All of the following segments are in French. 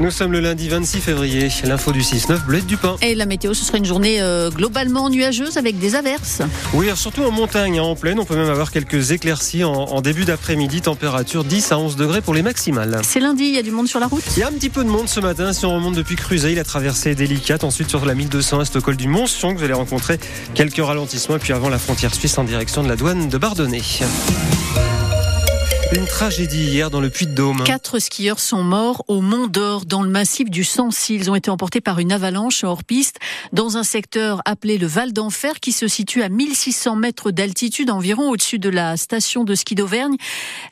Nous sommes le lundi 26 février. L'info du 6-9, Bled du Pain. Et la météo, ce sera une journée euh, globalement nuageuse avec des averses. Oui, surtout en montagne, hein, en plaine. On peut même avoir quelques éclaircies en, en début d'après-midi. Température 10 à 11 degrés pour les maximales. C'est lundi, il y a du monde sur la route. Il y a un petit peu de monde ce matin. Si on remonte depuis Cruzet, la traversée est délicate. Ensuite, sur la 1200 est au col du Mont-Sion, vous allez rencontrer quelques ralentissements. Et puis avant la frontière suisse en direction de la douane de Bardonnay. Une tragédie hier dans le Puy-de-Dôme. Quatre skieurs sont morts au Mont d'Or dans le massif du Sancy. Ils ont été emportés par une avalanche hors piste dans un secteur appelé le Val d'Enfer qui se situe à 1600 mètres d'altitude environ au-dessus de la station de ski d'Auvergne.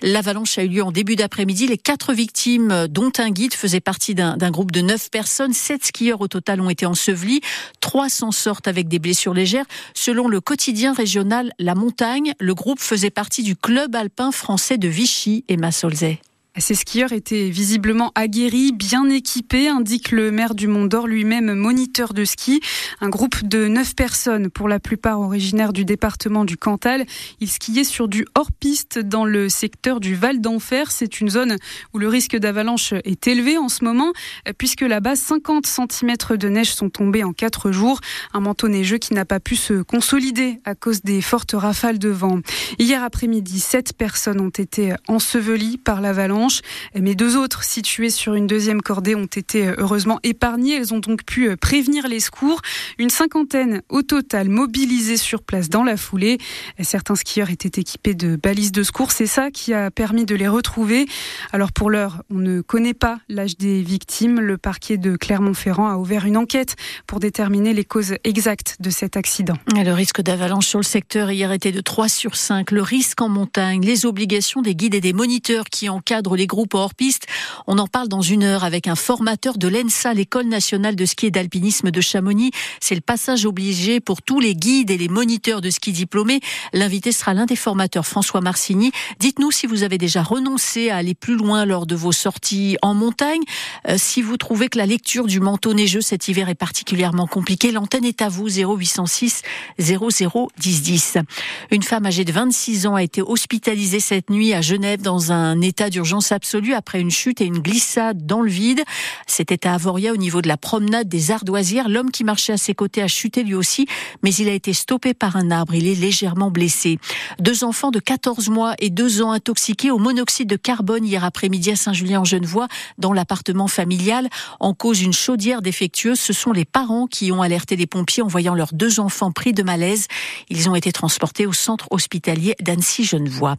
L'avalanche a eu lieu en début d'après-midi. Les quatre victimes, dont un guide, faisaient partie d'un groupe de neuf personnes. Sept skieurs au total ont été ensevelis. Trois s'en sortent avec des blessures légères. Selon le quotidien régional La Montagne, le groupe faisait partie du club alpin français de Vichy Vichy et Massolzay. Ces skieurs étaient visiblement aguerris, bien équipés, indique le maire du Mont d'Or, lui-même moniteur de ski. Un groupe de neuf personnes, pour la plupart originaires du département du Cantal. Ils skiaient sur du hors-piste dans le secteur du Val d'Enfer. C'est une zone où le risque d'avalanche est élevé en ce moment, puisque là-bas, 50 cm de neige sont tombés en quatre jours. Un manteau neigeux qui n'a pas pu se consolider à cause des fortes rafales de vent. Hier après-midi, sept personnes ont été ensevelies par l'avalanche. Mais deux autres, situées sur une deuxième cordée, ont été euh, heureusement épargnées. Elles ont donc pu euh, prévenir les secours. Une cinquantaine au total mobilisées sur place dans la foulée. Certains skieurs étaient équipés de balises de secours. C'est ça qui a permis de les retrouver. Alors pour l'heure, on ne connaît pas l'âge des victimes. Le parquet de Clermont-Ferrand a ouvert une enquête pour déterminer les causes exactes de cet accident. Le risque d'avalanche sur le secteur hier était de 3 sur 5. Le risque en montagne, les obligations des guides et des moniteurs qui encadrent les groupes hors piste. On en parle dans une heure avec un formateur de l'ENSA, l'école nationale de ski et d'alpinisme de Chamonix. C'est le passage obligé pour tous les guides et les moniteurs de ski diplômés. L'invité sera l'un des formateurs, François Marcigny. Dites-nous si vous avez déjà renoncé à aller plus loin lors de vos sorties en montagne. Euh, si vous trouvez que la lecture du manteau neigeux cet hiver est particulièrement compliquée, l'antenne est à vous 0806 00 10 10. Une femme âgée de 26 ans a été hospitalisée cette nuit à Genève dans un état d'urgence absolue après une chute et une glissade dans le vide. C'était à Avoria au niveau de la promenade des Ardoisières. L'homme qui marchait à ses côtés a chuté lui aussi, mais il a été stoppé par un arbre. Il est légèrement blessé. Deux enfants de 14 mois et 2 ans intoxiqués au monoxyde de carbone hier après-midi à Saint-Julien-en-Genevois dans l'appartement familial. En cause une chaudière défectueuse, ce sont les parents qui ont alerté les pompiers en voyant leurs deux enfants pris de malaise. Ils ont été transportés au centre hospitalier d'Annecy-Genevois.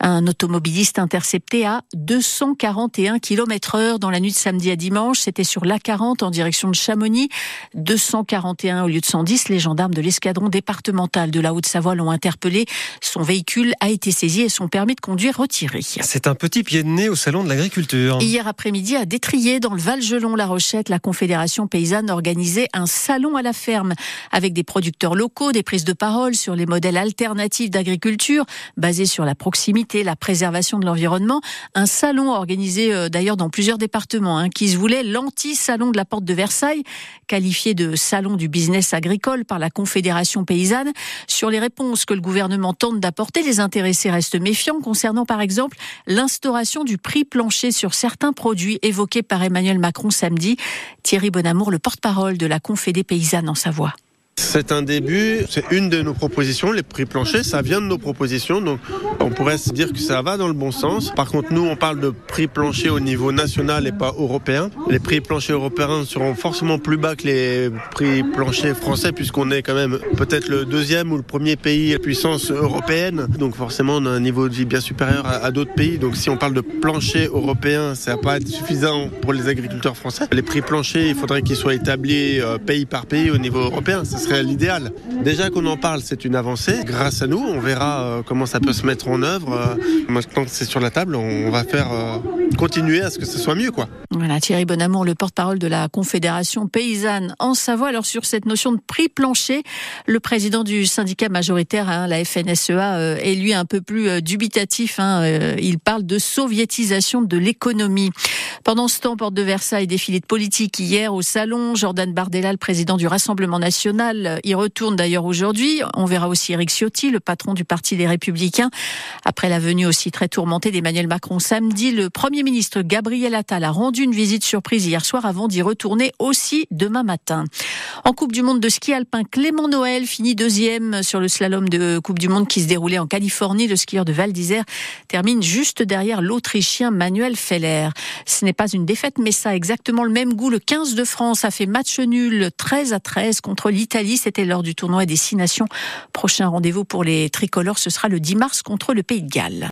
Un automobiliste intercepté à 241 km heure dans la nuit de samedi à dimanche. C'était sur l'A40 en direction de Chamonix. 241 au lieu de 110. Les gendarmes de l'escadron départemental de la Haute-Savoie l'ont interpellé. Son véhicule a été saisi et son permis de conduire retiré. C'est un petit pied de nez au salon de l'agriculture. Hier après-midi, à Détrier, dans le Val-Gelon-La Rochette, la Confédération paysanne organisait un salon à la ferme avec des producteurs locaux, des prises de parole sur les modèles alternatifs d'agriculture basés sur la proximité, la préservation de l'environnement. Un salon organisé euh, d'ailleurs dans plusieurs départements, hein, qui se voulait l'anti-salon de la porte de Versailles, qualifié de salon du business agricole par la Confédération paysanne. Sur les réponses que le gouvernement tente d'apporter, les intéressés restent méfiants concernant par exemple l'instauration du prix plancher sur certains produits évoqués par Emmanuel Macron samedi. Thierry Bonamour, le porte-parole de la Confédé paysanne en Savoie. C'est un début, c'est une de nos propositions, les prix planchers, ça vient de nos propositions, donc on pourrait se dire que ça va dans le bon sens. Par contre, nous, on parle de prix planchers au niveau national et pas européen. Les prix planchers européens seront forcément plus bas que les prix planchers français, puisqu'on est quand même peut-être le deuxième ou le premier pays puissance européenne, donc forcément on a un niveau de vie bien supérieur à, d'autres pays. Donc si on parle de plancher européen, ça va pas être suffisant pour les agriculteurs français. Les prix planchers, il faudrait qu'ils soient établis euh, pays par pays au niveau européen l'idéal. Déjà qu'on en parle, c'est une avancée. Grâce à nous, on verra euh, comment ça peut se mettre en œuvre. Euh, maintenant que c'est sur la table, on va faire euh, continuer à ce que ce soit mieux, quoi. Voilà, Thierry Bonamour, le porte-parole de la Confédération paysanne en Savoie. Alors sur cette notion de prix plancher, le président du syndicat majoritaire, hein, la FNSEA, est lui un peu plus dubitatif. Hein, il parle de soviétisation de l'économie. Pendant ce temps, porte de Versailles, défilé de politique hier au salon. Jordan Bardella, le président du Rassemblement national, y retourne d'ailleurs aujourd'hui. On verra aussi Eric Ciotti, le patron du Parti des Républicains. Après la venue aussi très tourmentée d'Emmanuel Macron samedi, le premier Premier ministre Gabriel Attal a rendu une visite surprise hier soir avant d'y retourner aussi demain matin. En Coupe du Monde de ski alpin, Clément Noël finit deuxième sur le slalom de Coupe du Monde qui se déroulait en Californie. Le skieur de Val d'Isère termine juste derrière l'Autrichien Manuel Feller. Ce n'est pas une défaite, mais ça a exactement le même goût. Le 15 de France a fait match nul 13 à 13 contre l'Italie. C'était lors du tournoi des Six Nations. Prochain rendez-vous pour les tricolores, ce sera le 10 mars contre le Pays de Galles.